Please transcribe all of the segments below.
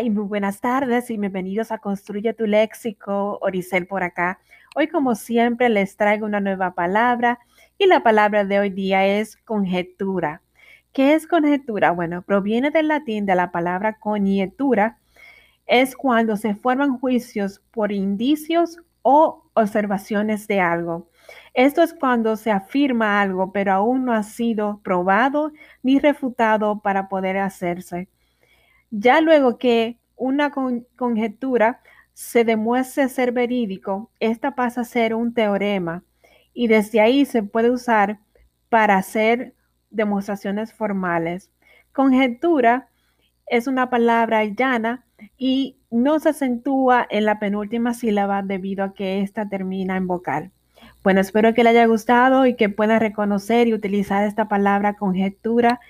y muy buenas tardes y bienvenidos a Construye tu Léxico, Oricel por acá. Hoy como siempre les traigo una nueva palabra y la palabra de hoy día es conjetura. ¿Qué es conjetura? Bueno, proviene del latín de la palabra conjetura. Es cuando se forman juicios por indicios o observaciones de algo. Esto es cuando se afirma algo, pero aún no ha sido probado ni refutado para poder hacerse. Ya luego que una conjetura se demuestre ser verídico, esta pasa a ser un teorema y desde ahí se puede usar para hacer demostraciones formales. Conjetura es una palabra llana y no se acentúa en la penúltima sílaba debido a que ésta termina en vocal. Bueno, espero que le haya gustado y que puedan reconocer y utilizar esta palabra conjetura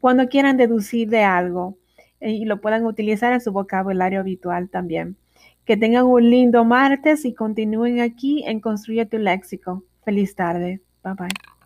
cuando quieran deducir de algo y lo puedan utilizar en su vocabulario habitual también. Que tengan un lindo martes y continúen aquí en Construye tu Léxico. Feliz tarde. Bye bye.